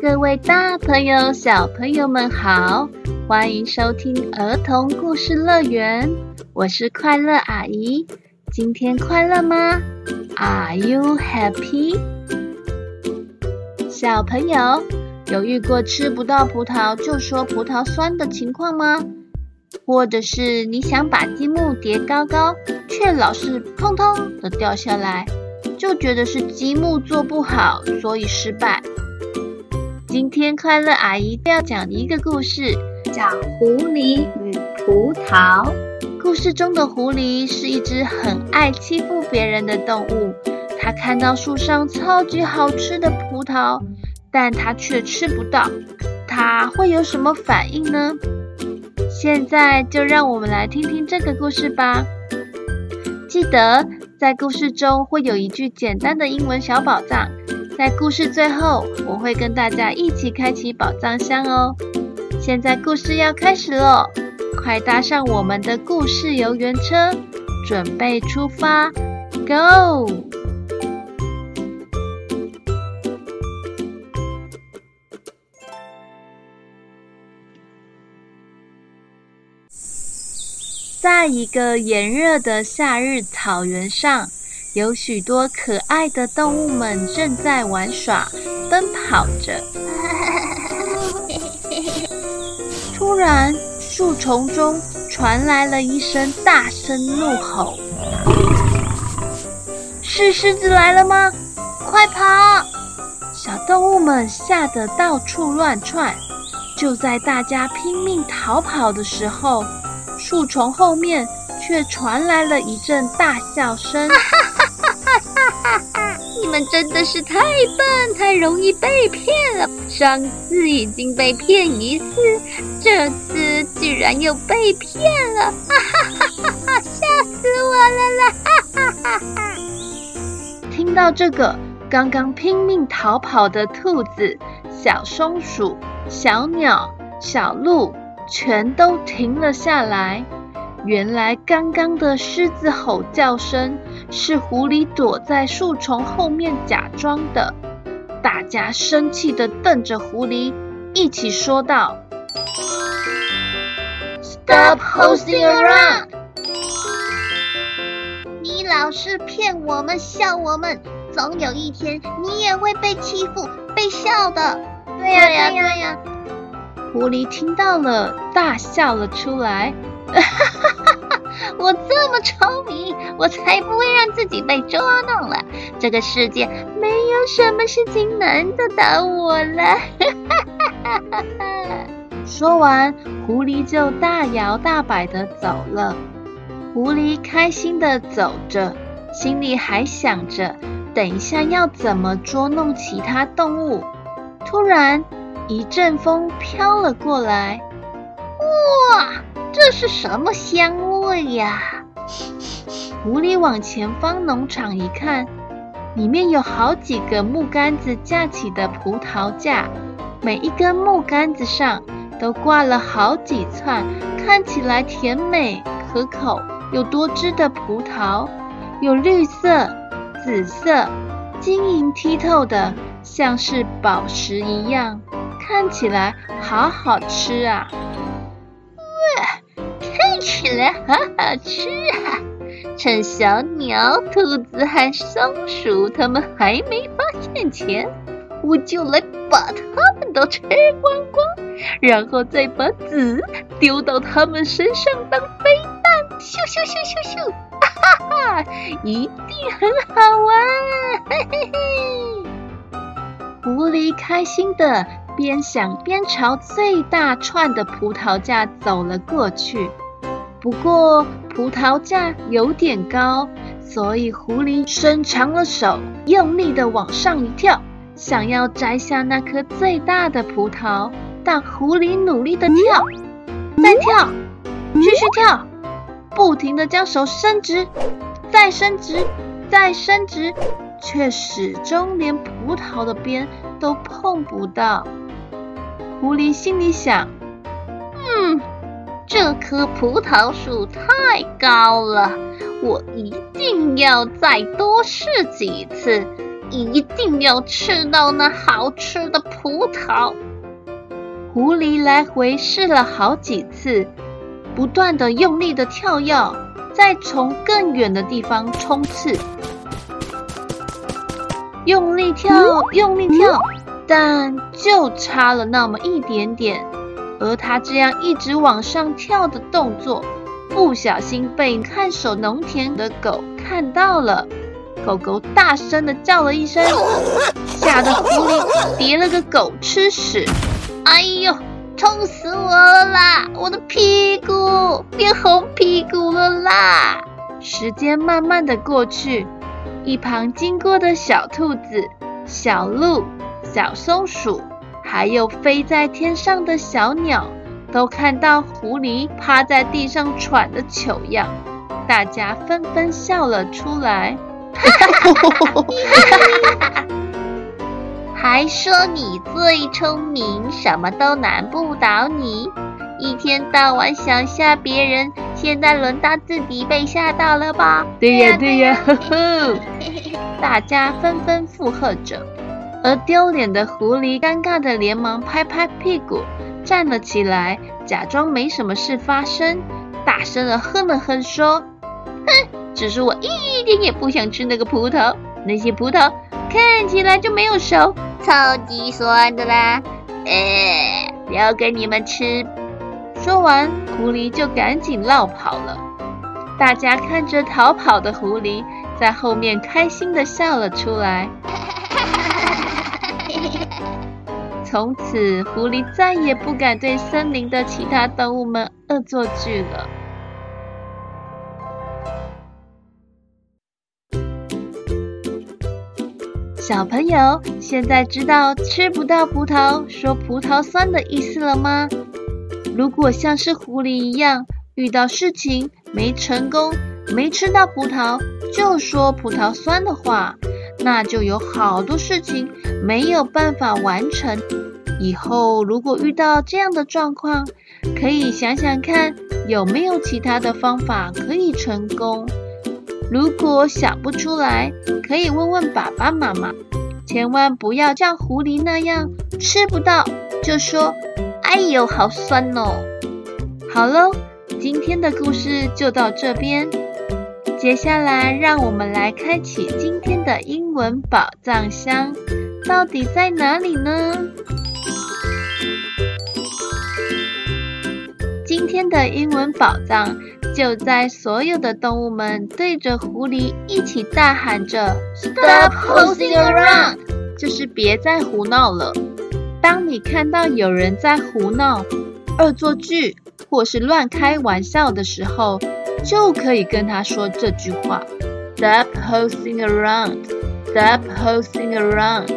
各位大朋友、小朋友们好，欢迎收听儿童故事乐园，我是快乐阿姨。今天快乐吗？Are you happy？小朋友，有遇过吃不到葡萄就说葡萄酸的情况吗？或者是你想把积木叠高高，却老是砰砰的掉下来，就觉得是积木做不好，所以失败。今天快乐阿姨要讲的一个故事，叫《狐狸与葡萄》。故事中的狐狸是一只很爱欺负别人的动物。它看到树上超级好吃的葡萄，但它却吃不到。它会有什么反应呢？现在就让我们来听听这个故事吧。记得在故事中会有一句简单的英文小宝藏。在故事最后，我会跟大家一起开启宝藏箱哦。现在故事要开始喽，快搭上我们的故事游园车，准备出发，Go！在一个炎热的夏日草原上。有许多可爱的动物们正在玩耍、奔跑着。突然，树丛中传来了一声大声怒吼：“是狮子来了吗？快跑！”小动物们吓得到处乱窜。就在大家拼命逃跑的时候，树丛后面却传来了一阵大笑声。你们真的是太笨，太容易被骗了。上次已经被骗一次，这次居然又被骗了！哈哈哈哈哈！吓死我了啦！哈哈哈哈！听到这个，刚刚拼命逃跑的兔子、小松鼠、小鸟、小鹿全都停了下来。原来刚刚的狮子吼叫声是狐狸躲在树丛后面假装的。大家生气的瞪着狐狸，一起说道：“Stop hosting around！你老是骗我们，笑我们，总有一天你也会被欺负、被笑的。”对呀，对呀，对呀！狐狸听到了，大笑了出来。哈哈，我这么聪明，我才不会让自己被捉弄了。这个世界没有什么事情难得倒我了。哈哈哈哈，说完，狐狸就大摇大摆地走了。狐狸开心地走着，心里还想着等一下要怎么捉弄其他动物。突然，一阵风飘了过来，这是什么香味呀？狐狸往前方农场一看，里面有好几个木杆子架起的葡萄架，每一根木杆子上都挂了好几串看起来甜美可口又多汁的葡萄，有绿色、紫色、晶莹剔透的，像是宝石一样，看起来好好吃啊！起来好好吃啊！趁小鸟、兔子和松鼠他们还没发现前，我就来把它们都吃光光，然后再把籽丢到它们身上当飞弹，咻咻咻咻咻！哈哈哈，一定很好玩！嘿嘿嘿。狐狸开心的边想边朝最大串的葡萄架走了过去。不过葡萄架有点高，所以狐狸伸长了手，用力的往上一跳，想要摘下那颗最大的葡萄。但狐狸努力的跳，再跳，继续跳，不停的将手伸直，再伸直，再伸直，却始终连葡萄的边都碰不到。狐狸心里想：这棵葡萄树太高了，我一定要再多试几次，一定要吃到那好吃的葡萄。狐狸来回试了好几次，不断的用力的跳跃，再从更远的地方冲刺，用力跳，用力跳，但就差了那么一点点。而他这样一直往上跳的动作，不小心被看守农田的狗看到了。狗狗大声的叫了一声，吓得狐狸叠了个狗吃屎。哎呦，痛死我了啦！我的屁股变红屁股了啦！时间慢慢的过去，一旁经过的小兔子、小鹿、小松鼠，还有飞在天上的小鸟，都看到狐狸趴在地上喘的糗样，大家纷纷笑了出来。还说你最聪明，什么都难不倒你。一天到晚想吓别人，现在轮到自己被吓到了吧？对呀对呀，呵呵。大家纷纷附和着，而丢脸的狐狸尴尬的连忙拍拍屁股，站了起来，假装没什么事发生，大声的哼了哼说：“哼，只是我一点也不想吃那个葡萄，那些葡萄看起来就没有熟。”超级酸的啦！呃，留给你们吃。说完，狐狸就赶紧落跑了。大家看着逃跑的狐狸，在后面开心的笑了出来。从此，狐狸再也不敢对森林的其他动物们恶作剧了。小朋友，现在知道吃不到葡萄说葡萄酸的意思了吗？如果像是狐狸一样，遇到事情没成功、没吃到葡萄就说葡萄酸的话，那就有好多事情没有办法完成。以后如果遇到这样的状况，可以想想看有没有其他的方法可以成功。如果想不出来，可以问问爸爸妈妈。千万不要像狐狸那样，吃不到就说“哎呦，好酸哦”。好喽，今天的故事就到这边。接下来，让我们来开启今天的英文宝藏箱，到底在哪里呢？今天的英文宝藏。就在所有的动物们对着狐狸一起大喊着 “Stop horsing around”，就是别再胡闹了。当你看到有人在胡闹、恶作剧或是乱开玩笑的时候，就可以跟他说这句话：“Stop Hosing around, stop Hosing around。”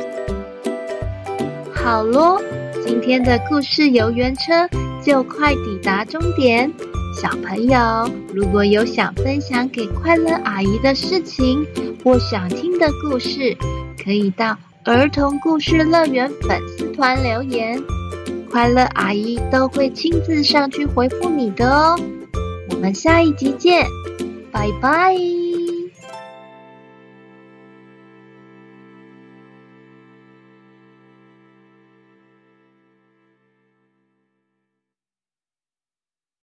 好咯，今天的故事游园车就快抵达终点。小朋友，如果有想分享给快乐阿姨的事情，或想听的故事，可以到儿童故事乐园粉丝团留言，快乐阿姨都会亲自上去回复你的哦。我们下一集见，拜拜。